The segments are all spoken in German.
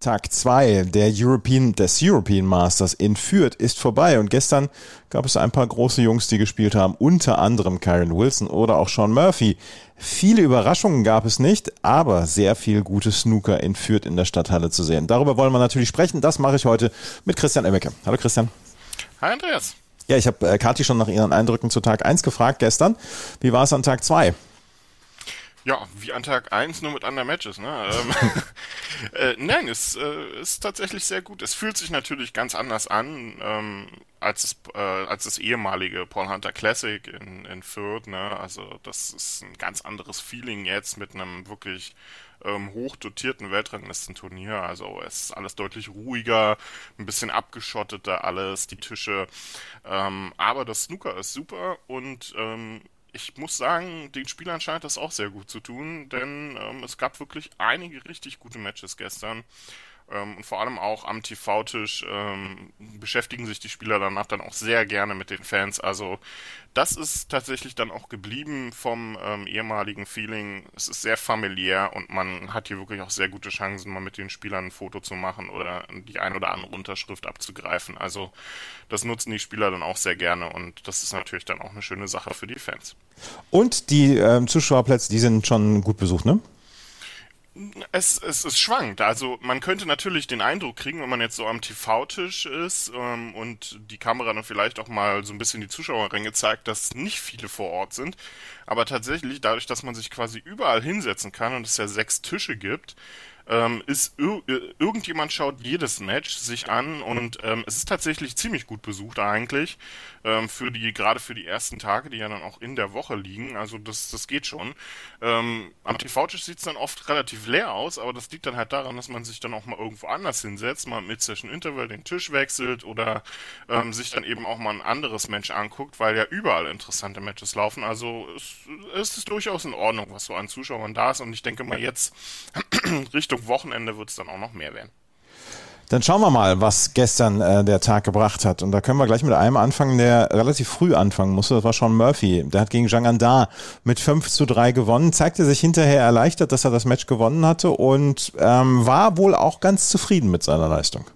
Tag 2 der European, des European Masters in Fürth ist vorbei und gestern gab es ein paar große Jungs, die gespielt haben, unter anderem Kyron Wilson oder auch Sean Murphy. Viele Überraschungen gab es nicht, aber sehr viel gutes Snooker in Fürth in der Stadthalle zu sehen. Darüber wollen wir natürlich sprechen. Das mache ich heute mit Christian Emmecke. Hallo Christian. Hi Andreas. Ja, ich habe äh, Kathi schon nach ihren Eindrücken zu Tag 1 gefragt gestern. Wie war es an Tag 2? Ja, wie an Tag 1, nur mit anderen Matches, ne? Ähm, äh, nein, es äh, ist tatsächlich sehr gut. Es fühlt sich natürlich ganz anders an, ähm, als, es, äh, als das ehemalige Paul Hunter Classic in, in Fürth, ne? Also das ist ein ganz anderes Feeling jetzt mit einem wirklich ähm, hochdotierten Weltranglistenturnier. Also es ist alles deutlich ruhiger, ein bisschen abgeschotteter alles, die Tische. Ähm, aber das Snooker ist super und ähm, ich muss sagen, den Spielern scheint das auch sehr gut zu tun, denn ähm, es gab wirklich einige richtig gute Matches gestern. Ähm, und vor allem auch am TV-Tisch ähm, beschäftigen sich die Spieler danach dann auch sehr gerne mit den Fans. Also das ist tatsächlich dann auch geblieben vom ähm, ehemaligen Feeling. Es ist sehr familiär und man hat hier wirklich auch sehr gute Chancen, mal mit den Spielern ein Foto zu machen oder die ein oder andere Unterschrift abzugreifen. Also das nutzen die Spieler dann auch sehr gerne und das ist natürlich dann auch eine schöne Sache für die Fans. Und die ähm, Zuschauerplätze, die sind schon gut besucht, ne? Es, es, es schwankt. Also man könnte natürlich den Eindruck kriegen, wenn man jetzt so am TV-Tisch ist ähm, und die Kamera dann vielleicht auch mal so ein bisschen die Zuschauerränge zeigt, dass nicht viele vor Ort sind. Aber tatsächlich, dadurch, dass man sich quasi überall hinsetzen kann und es ja sechs Tische gibt, ähm, ist ir irgendjemand schaut jedes Match sich an und ähm, es ist tatsächlich ziemlich gut besucht eigentlich ähm, für die gerade für die ersten Tage, die ja dann auch in der Woche liegen. Also das das geht schon. Ähm, am TV-Tisch sieht es dann oft relativ leer aus, aber das liegt dann halt daran, dass man sich dann auch mal irgendwo anders hinsetzt, mal mit Session Interval den Tisch wechselt oder ähm, sich dann eben auch mal ein anderes Match anguckt, weil ja überall interessante Matches laufen. Also es, es ist durchaus in Ordnung, was so an Zuschauern da ist und ich denke mal jetzt Richtung Richtung Wochenende wird es dann auch noch mehr werden. Dann schauen wir mal, was gestern äh, der Tag gebracht hat. Und da können wir gleich mit einem anfangen, der relativ früh anfangen musste. Das war Sean Murphy. Der hat gegen Zhang Anda mit 5 zu 3 gewonnen, zeigte sich hinterher erleichtert, dass er das Match gewonnen hatte und ähm, war wohl auch ganz zufrieden mit seiner Leistung.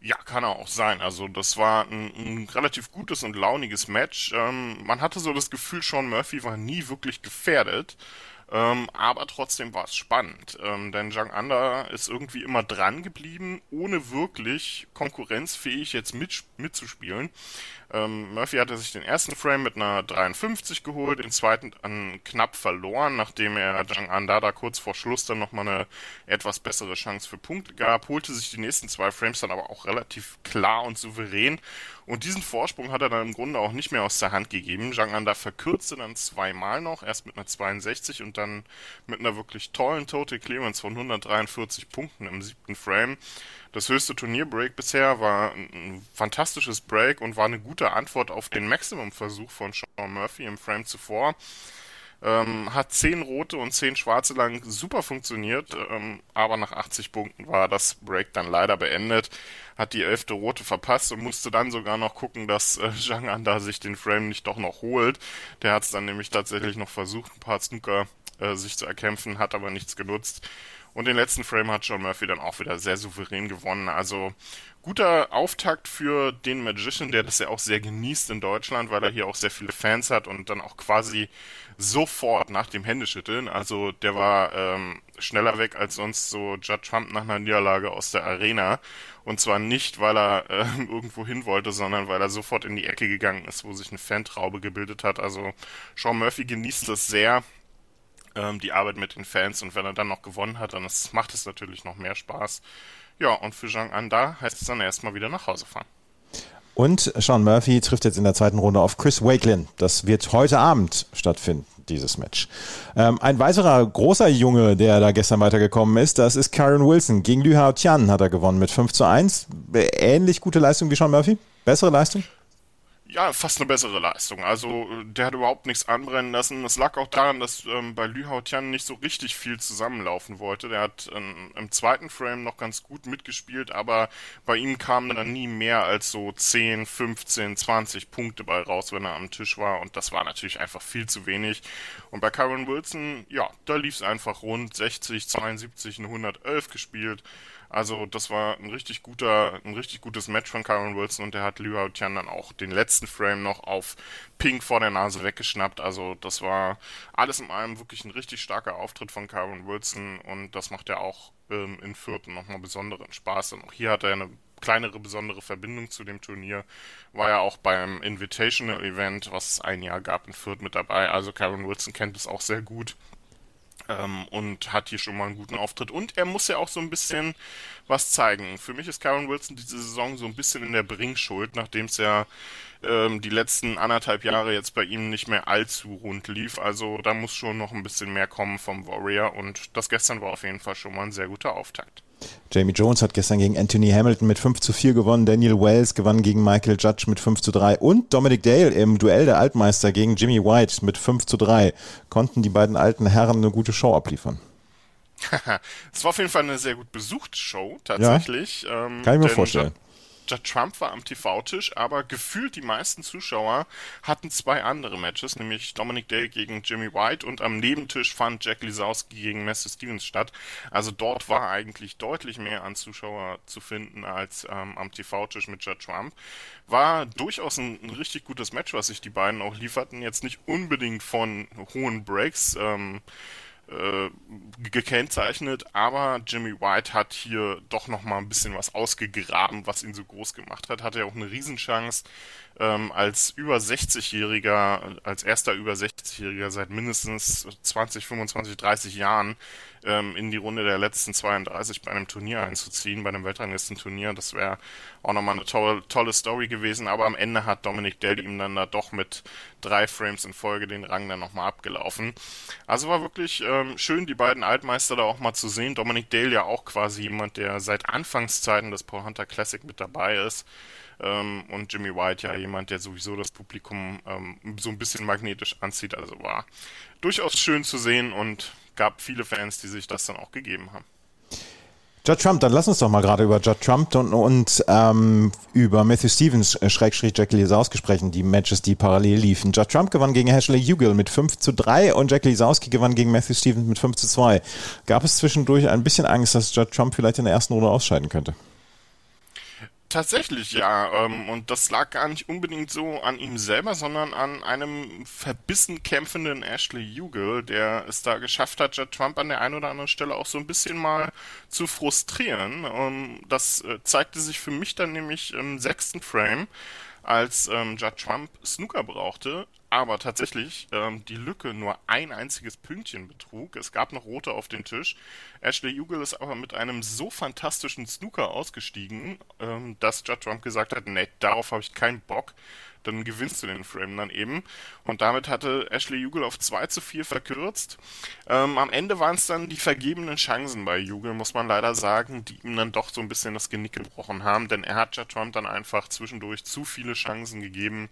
Ja, kann er auch sein. Also das war ein, ein relativ gutes und launiges Match. Ähm, man hatte so das Gefühl, Sean Murphy war nie wirklich gefährdet. Ähm, aber trotzdem war es spannend, ähm, denn Zhang Anda ist irgendwie immer dran geblieben, ohne wirklich konkurrenzfähig jetzt mit, mitzuspielen. Ähm, Murphy hatte sich den ersten Frame mit einer 53 geholt, den zweiten an knapp verloren, nachdem er Zhang Anda da kurz vor Schluss dann nochmal eine etwas bessere Chance für Punkte gab, holte sich die nächsten zwei Frames dann aber auch relativ klar und souverän und diesen Vorsprung hat er dann im Grunde auch nicht mehr aus der Hand gegeben. Zhang Anda verkürzte dann zweimal noch, erst mit einer 62 und dann mit einer wirklich tollen Total Clearance von 143 Punkten im siebten Frame. Das höchste Turnierbreak bisher war ein fantastisches Break und war eine gute Antwort auf den Maximum-Versuch von Sean Murphy im Frame zuvor. Ähm, hat zehn rote und zehn schwarze lang super funktioniert, ähm, aber nach 80 Punkten war das Break dann leider beendet. Hat die elfte rote verpasst und musste dann sogar noch gucken, dass äh, Zhang Anda sich den Frame nicht doch noch holt. Der hat es dann nämlich tatsächlich noch versucht, ein paar Snooker äh, sich zu erkämpfen, hat aber nichts genutzt. Und den letzten Frame hat John Murphy dann auch wieder sehr souverän gewonnen. Also guter Auftakt für den Magician, der das ja auch sehr genießt in Deutschland, weil er hier auch sehr viele Fans hat und dann auch quasi sofort nach dem Händeschütteln. Also der war ähm, schneller weg als sonst so Judge Trump nach einer Niederlage aus der Arena. Und zwar nicht, weil er äh, irgendwo hin wollte, sondern weil er sofort in die Ecke gegangen ist, wo sich eine Fantraube gebildet hat. Also Sean Murphy genießt das sehr ähm, die Arbeit mit den Fans und wenn er dann noch gewonnen hat, dann ist, macht es natürlich noch mehr Spaß. Ja, und für Zhang Anda heißt es dann erstmal wieder nach Hause fahren. Und Sean Murphy trifft jetzt in der zweiten Runde auf Chris Wakelin. Das wird heute Abend stattfinden, dieses Match. Ähm, ein weiterer großer Junge, der da gestern weitergekommen ist, das ist Karen Wilson. Gegen Liu Hao Tian hat er gewonnen mit 5 zu 1. Ähnlich gute Leistung wie Sean Murphy? Bessere Leistung? Ja, fast eine bessere Leistung. Also der hat überhaupt nichts anbrennen lassen. Es lag auch daran, dass ähm, bei Lü Haotian nicht so richtig viel zusammenlaufen wollte. Der hat ähm, im zweiten Frame noch ganz gut mitgespielt, aber bei ihm kamen dann nie mehr als so 10, 15, 20 Punkte bei raus, wenn er am Tisch war. Und das war natürlich einfach viel zu wenig. Und bei Kyron Wilson, ja, da lief es einfach rund 60, 72, 111 gespielt. Also das war ein richtig guter, ein richtig gutes Match von Kyron Wilson und der hat Liu Tian dann auch den letzten Frame noch auf Pink vor der Nase weggeschnappt. Also das war alles in allem wirklich ein richtig starker Auftritt von Kyron Wilson und das macht ja auch ähm, in Vierten nochmal besonderen Spaß. Und auch hier hat er eine kleinere besondere Verbindung zu dem Turnier. War ja auch beim Invitational Event, was es ein Jahr gab, in Fürth mit dabei. Also Kyron Wilson kennt es auch sehr gut ähm, und hat hier schon mal einen guten Auftritt. Und er muss ja auch so ein bisschen was zeigen. Für mich ist Karen Wilson diese Saison so ein bisschen in der Bringschuld, nachdem es ja ähm, die letzten anderthalb Jahre jetzt bei ihm nicht mehr allzu rund lief. Also da muss schon noch ein bisschen mehr kommen vom Warrior und das gestern war auf jeden Fall schon mal ein sehr guter Auftakt. Jamie Jones hat gestern gegen Anthony Hamilton mit 5 zu 4 gewonnen. Daniel Wells gewann gegen Michael Judge mit 5 zu 3. Und Dominic Dale im Duell der Altmeister gegen Jimmy White mit 5 zu 3. Konnten die beiden alten Herren eine gute Show abliefern. Es war auf jeden Fall eine sehr gut besuchte Show, tatsächlich. Ja, ähm, kann ich mir vorstellen. Trump war am TV-Tisch, aber gefühlt die meisten Zuschauer hatten zwei andere Matches, nämlich Dominic Day gegen Jimmy White und am Nebentisch fand Jack Lisowski gegen Matthew Stevens statt. Also dort war eigentlich deutlich mehr an Zuschauer zu finden als ähm, am TV-Tisch mit Judd Trump. War durchaus ein, ein, richtig gutes Match, was sich die beiden auch lieferten. Jetzt nicht unbedingt von hohen Breaks. Ähm, äh, gekennzeichnet, aber Jimmy White hat hier doch noch mal ein bisschen was ausgegraben, was ihn so groß gemacht hat. Hatte ja auch eine Riesenchance ähm, als über 60-Jähriger, als erster über 60-Jähriger seit mindestens 20, 25, 30 Jahren ähm, in die Runde der letzten 32 bei einem Turnier einzuziehen, bei einem Weltranglistenturnier. Das wäre auch nochmal eine tolle, tolle Story gewesen, aber am Ende hat Dominic Dell ihm dann da doch mit drei Frames in Folge den Rang dann nochmal abgelaufen. Also war wirklich ähm, schön, die beiden Altmeister da auch mal zu sehen. Dominic Dale ja auch quasi jemand, der seit Anfangszeiten des Paul Hunter Classic mit dabei ist. Ähm, und Jimmy White ja jemand, der sowieso das Publikum ähm, so ein bisschen magnetisch anzieht. Also war durchaus schön zu sehen und gab viele Fans, die sich das dann auch gegeben haben. Judd Trump, dann lass uns doch mal gerade über Judd Trump und, und ähm, über Matthew Stevens, äh, Schrägstrich Jack Lisowski sprechen, die Matches, die parallel liefen. Judd Trump gewann gegen Ashley Hugel mit 5 zu 3 und Jack Lisowski gewann gegen Matthew Stevens mit 5 zu 2. Gab es zwischendurch ein bisschen Angst, dass Judd Trump vielleicht in der ersten Runde ausscheiden könnte? Tatsächlich ja. Ähm, und das lag gar nicht unbedingt so an ihm selber, sondern an einem verbissen kämpfenden Ashley Hugel, der es da geschafft hat, Judd Trump an der einen oder anderen Stelle auch so ein bisschen mal zu frustrieren. Und das äh, zeigte sich für mich dann nämlich im sechsten Frame als ähm, Judd Trump Snooker brauchte, aber tatsächlich ähm, die Lücke nur ein einziges Pünktchen betrug. Es gab noch rote auf dem Tisch. Ashley Hugel ist aber mit einem so fantastischen Snooker ausgestiegen, ähm, dass Judd Trump gesagt hat, nee, darauf habe ich keinen Bock dann gewinnst du den Frame dann eben. Und damit hatte Ashley Jugel auf 2 zu 4 verkürzt. Ähm, am Ende waren es dann die vergebenen Chancen bei Jugel, muss man leider sagen, die ihm dann doch so ein bisschen das Genick gebrochen haben, denn er hat ja Trump dann einfach zwischendurch zu viele Chancen gegeben,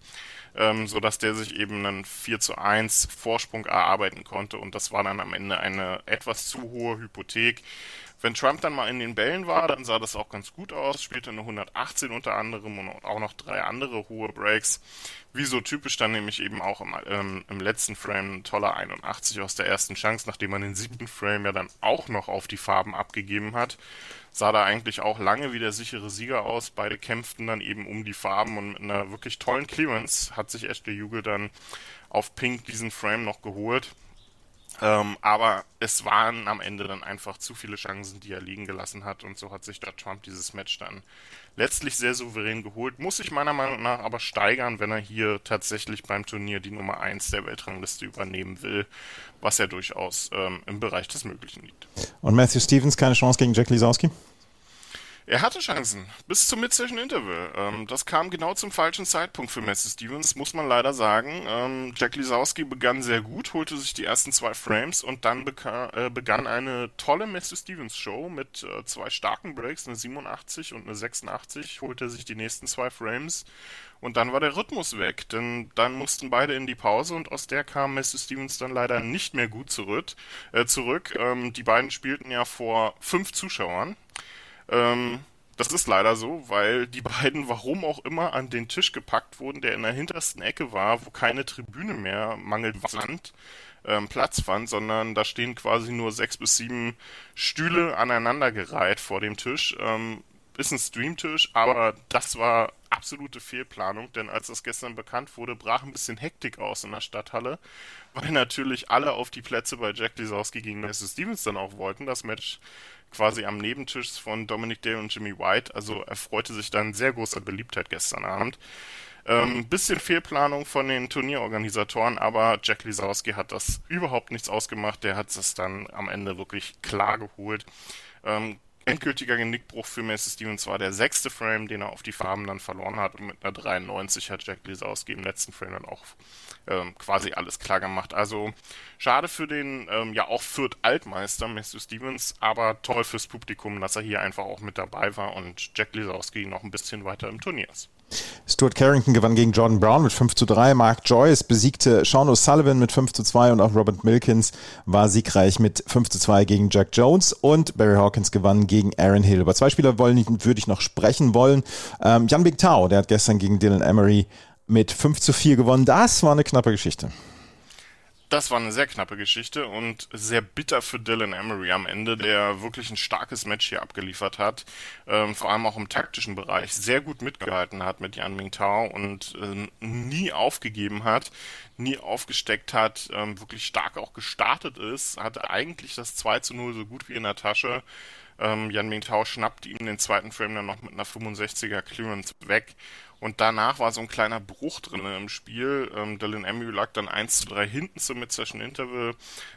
ähm, sodass der sich eben einen 4 zu 1 Vorsprung erarbeiten konnte und das war dann am Ende eine etwas zu hohe Hypothek. Wenn Trump dann mal in den Bällen war, dann sah das auch ganz gut aus, spielte eine 118 unter anderem und auch noch drei andere hohe Breaks. Wie so typisch dann nämlich eben auch im, ähm, im letzten Frame ein toller 81 aus der ersten Chance, nachdem man den siebten Frame ja dann auch noch auf die Farben abgegeben hat. Sah da eigentlich auch lange wie der sichere Sieger aus. Beide kämpften dann eben um die Farben und mit einer wirklich tollen Clearance hat sich Ashley Jugel dann auf Pink diesen Frame noch geholt. Ähm, aber es waren am Ende dann einfach zu viele Chancen, die er liegen gelassen hat und so hat sich da Trump dieses Match dann letztlich sehr souverän geholt. Muss sich meiner Meinung nach aber steigern, wenn er hier tatsächlich beim Turnier die Nummer 1 der Weltrangliste übernehmen will, was ja durchaus ähm, im Bereich des Möglichen liegt. Und Matthew Stevens keine Chance gegen Jack Lisowski? Er hatte Chancen bis zum Mid-Session Interval. Ähm, das kam genau zum falschen Zeitpunkt für Messi Stevens, muss man leider sagen. Ähm, Jack Lisowski begann sehr gut, holte sich die ersten zwei Frames und dann äh, begann eine tolle Messi Stevens Show mit äh, zwei starken Breaks, eine 87 und eine 86, holte sich die nächsten zwei Frames und dann war der Rhythmus weg, denn dann mussten beide in die Pause und aus der kam Messi Stevens dann leider nicht mehr gut zurück. Äh, zurück. Ähm, die beiden spielten ja vor fünf Zuschauern ähm, das ist leider so, weil die beiden, warum auch immer, an den Tisch gepackt wurden, der in der hintersten Ecke war, wo keine Tribüne mehr mangelt fand, ähm, Platz fand, sondern da stehen quasi nur sechs bis sieben Stühle aneinandergereiht vor dem Tisch. Ähm, ist ein Streamtisch, aber das war absolute Fehlplanung, denn als das gestern bekannt wurde, brach ein bisschen Hektik aus in der Stadthalle, weil natürlich alle auf die Plätze bei Jack Lisowski gegen Messi Stevens dann auch wollten. Das Match quasi am Nebentisch von Dominic Day und Jimmy White. Also erfreute sich dann sehr großer Beliebtheit gestern Abend. Ähm, bisschen Fehlplanung von den Turnierorganisatoren, aber Jack Lisowski hat das überhaupt nichts ausgemacht. Der hat es dann am Ende wirklich klar geholt. Ähm, endgültiger Genickbruch für Macy Stevens war der sechste Frame, den er auf die Farben dann verloren hat. Und mit einer 93 hat Jack Lisowski im letzten Frame dann auch ähm, quasi alles klar gemacht. Also schade für den ja auch Fürth Altmeister Matthew Stevens, aber toll fürs Publikum, dass er hier einfach auch mit dabei war und Jack Lisowski noch ein bisschen weiter im Turnier ist. Stuart Carrington gewann gegen Jordan Brown mit 5 zu 3. Mark Joyce besiegte Sean O'Sullivan mit 5 zu 2 und auch Robert Milkins war siegreich mit 5 zu 2 gegen Jack Jones und Barry Hawkins gewann gegen Aaron Hill. Über zwei Spieler wollen, würde ich noch sprechen wollen. Ähm, Jan Big Tao, der hat gestern gegen Dylan Emery mit 5 zu 4 gewonnen. Das war eine knappe Geschichte. Das war eine sehr knappe Geschichte und sehr bitter für Dylan Emery am Ende, der wirklich ein starkes Match hier abgeliefert hat, ähm, vor allem auch im taktischen Bereich sehr gut mitgehalten hat mit Yan Mingtao und äh, nie aufgegeben hat, nie aufgesteckt hat, ähm, wirklich stark auch gestartet ist, hatte eigentlich das 2 zu 0 so gut wie in der Tasche. Ähm, Yan Mingtao schnappt ihm den zweiten Frame dann noch mit einer 65er Clearance weg und danach war so ein kleiner Bruch drin im Spiel. Ähm, Dylan Emery lag dann 1 zu 3 hinten zum Mid-Session Interval,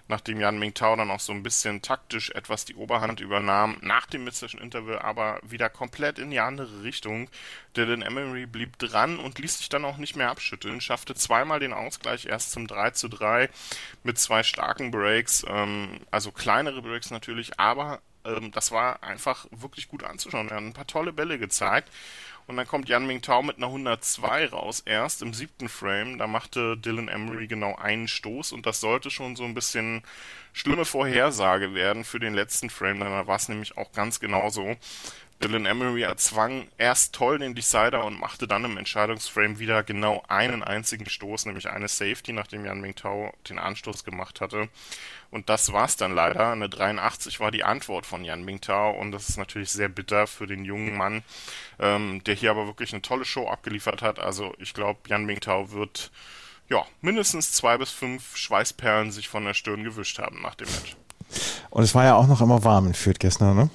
nachdem Jan Mingtao dann auch so ein bisschen taktisch etwas die Oberhand übernahm. Nach dem Mid-Session Interval aber wieder komplett in die andere Richtung. Dylan Emery blieb dran und ließ sich dann auch nicht mehr abschütteln, schaffte zweimal den Ausgleich erst zum 3 zu 3 mit zwei starken Breaks, ähm, also kleinere Breaks natürlich, aber ähm, das war einfach wirklich gut anzuschauen. Er hat ein paar tolle Bälle gezeigt. Und dann kommt Yan Mingtao mit einer 102 raus, erst im siebten Frame. Da machte Dylan Emery genau einen Stoß und das sollte schon so ein bisschen schlimme Vorhersage werden für den letzten Frame. Da war es nämlich auch ganz genauso. Dylan Emery erzwang erst toll den Decider und machte dann im Entscheidungsframe wieder genau einen einzigen Stoß, nämlich eine Safety, nachdem Yan Mingtao den Anstoß gemacht hatte. Und das war's dann leider. Eine 83 war die Antwort von Yan Mingtao und das ist natürlich sehr bitter für den jungen Mann, ähm, der hier aber wirklich eine tolle Show abgeliefert hat. Also ich glaube, Yan Mingtao wird ja mindestens zwei bis fünf Schweißperlen sich von der Stirn gewischt haben nach dem Match. Und es war ja auch noch immer warm in Fürth gestern, ne?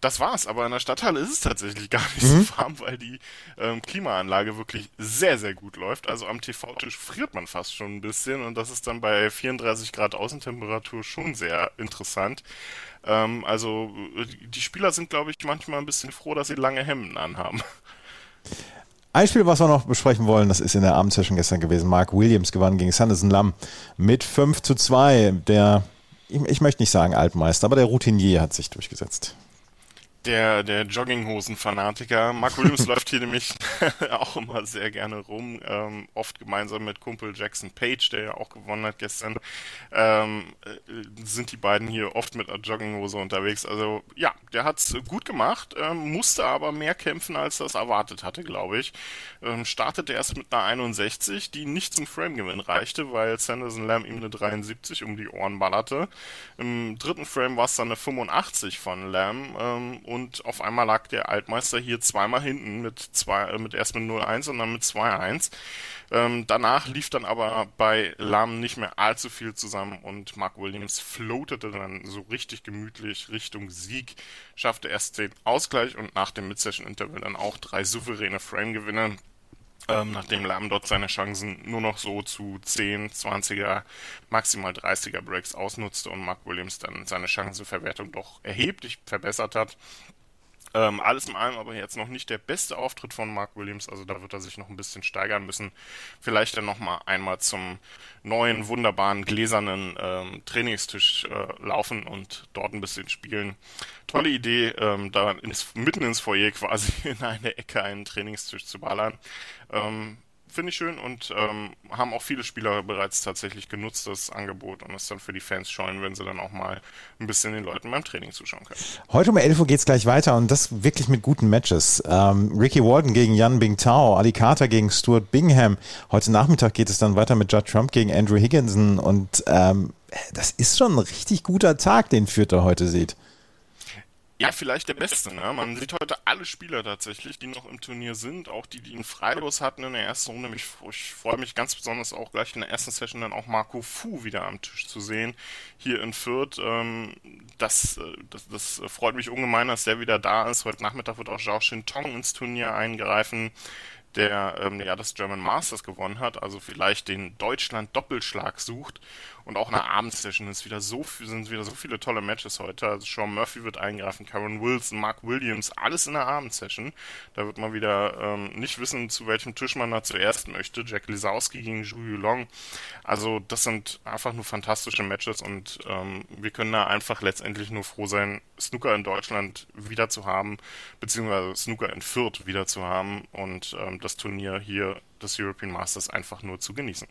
das war's, aber in der Stadthalle ist es tatsächlich gar nicht mhm. so warm, weil die ähm, Klimaanlage wirklich sehr, sehr gut läuft. Also am TV-Tisch friert man fast schon ein bisschen und das ist dann bei 34 Grad Außentemperatur schon sehr interessant. Ähm, also die Spieler sind, glaube ich, manchmal ein bisschen froh, dass sie lange Hemden anhaben. Ein Spiel, was wir noch besprechen wollen, das ist in der Abendsession gestern gewesen. Mark Williams gewann gegen Sanderson Lam mit 5 zu 2. Der, ich, ich möchte nicht sagen Altmeister, aber der Routinier hat sich durchgesetzt der, der Jogginghosen-Fanatiker. Mark Williams läuft hier nämlich auch immer sehr gerne rum, ähm, oft gemeinsam mit Kumpel Jackson Page, der ja auch gewonnen hat gestern, ähm, äh, sind die beiden hier oft mit einer Jogginghose unterwegs. Also ja, der hat's gut gemacht, ähm, musste aber mehr kämpfen, als das erwartet hatte, glaube ich. Ähm, startete erst mit einer 61, die nicht zum Frame-Gewinn reichte, weil Sanderson Lamb ihm eine 73 um die Ohren ballerte. Im dritten Frame war es dann eine 85 von Lamb ähm, und auf einmal lag der Altmeister hier zweimal hinten mit zwei, äh, mit erst mit 0-1 und dann mit 2-1. Ähm, danach lief dann aber bei Lam nicht mehr allzu viel zusammen und Mark Williams floatete dann so richtig gemütlich Richtung Sieg, schaffte erst den Ausgleich und nach dem Mid-Session-Interval dann auch drei souveräne Frame-Gewinne. Ähm, nachdem Lam dort seine Chancen nur noch so zu 10, 20er, maximal 30er Breaks ausnutzte und Mark Williams dann seine Chancenverwertung doch erheblich verbessert hat. Ähm, alles in allem aber jetzt noch nicht der beste Auftritt von Mark Williams, also da wird er sich noch ein bisschen steigern müssen. Vielleicht dann nochmal einmal zum neuen, wunderbaren, gläsernen ähm, Trainingstisch äh, laufen und dort ein bisschen spielen. Tolle Idee, ähm, da ins, mitten ins Foyer quasi in eine Ecke einen Trainingstisch zu ballern. Ähm, finde ich schön und ähm, haben auch viele Spieler bereits tatsächlich genutzt, das Angebot und es dann für die Fans scheuen, wenn sie dann auch mal ein bisschen den Leuten beim Training zuschauen können. Heute um 11 Uhr geht es gleich weiter und das wirklich mit guten Matches. Ähm, Ricky Walton gegen Jan Bingtao, Ali Carter gegen Stuart Bingham. Heute Nachmittag geht es dann weiter mit Judd Trump gegen Andrew Higginson und ähm, das ist schon ein richtig guter Tag, den Fürther heute sieht. Ja, vielleicht der beste. Ne? Man sieht heute alle Spieler tatsächlich, die noch im Turnier sind, auch die, die einen Freilos hatten in der ersten Runde. Ich, ich freue mich ganz besonders auch gleich in der ersten Session dann auch Marco Fu wieder am Tisch zu sehen, hier in Fürth. Ähm, das, äh, das, das freut mich ungemein, dass der wieder da ist. Heute Nachmittag wird auch Zhao Tong ins Turnier eingreifen der ähm, ja das German Masters gewonnen hat, also vielleicht den Deutschland Doppelschlag sucht und auch eine Abendsession ist so sind wieder so viele tolle Matches heute. Also Sean Murphy wird eingreifen, Karen Wilson, Mark Williams, alles in der Abendsession. Da wird man wieder ähm, nicht wissen, zu welchem Tisch man da zuerst möchte. Jack Lisowski gegen Zhu Yulong. Also das sind einfach nur fantastische Matches und ähm, wir können da einfach letztendlich nur froh sein, Snooker in Deutschland wieder zu haben, beziehungsweise Snooker in Fürth wieder zu haben und ähm, das Turnier hier des European Masters einfach nur zu genießen.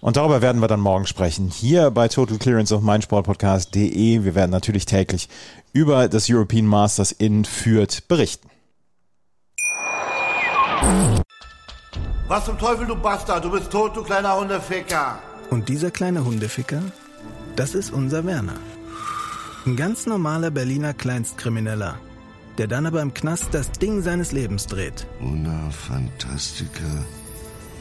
Und darüber werden wir dann morgen sprechen. Hier bei Total Clearance auf meinsportpodcast.de. Wir werden natürlich täglich über das European Masters in Fürth berichten. Was zum Teufel, du Bastard? Du bist tot, du kleiner Hundeficker. Und dieser kleine Hundeficker, das ist unser Werner. Ein ganz normaler Berliner Kleinstkrimineller, der dann aber im Knast das Ding seines Lebens dreht. Una Fantastica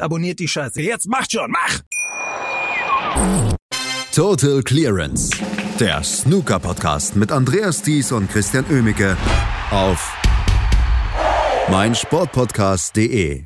abonniert die Scheiße. Jetzt macht schon, mach! Total Clearance. Der Snooker-Podcast mit Andreas Thies und Christian Ömicke auf meinsportpodcast.de.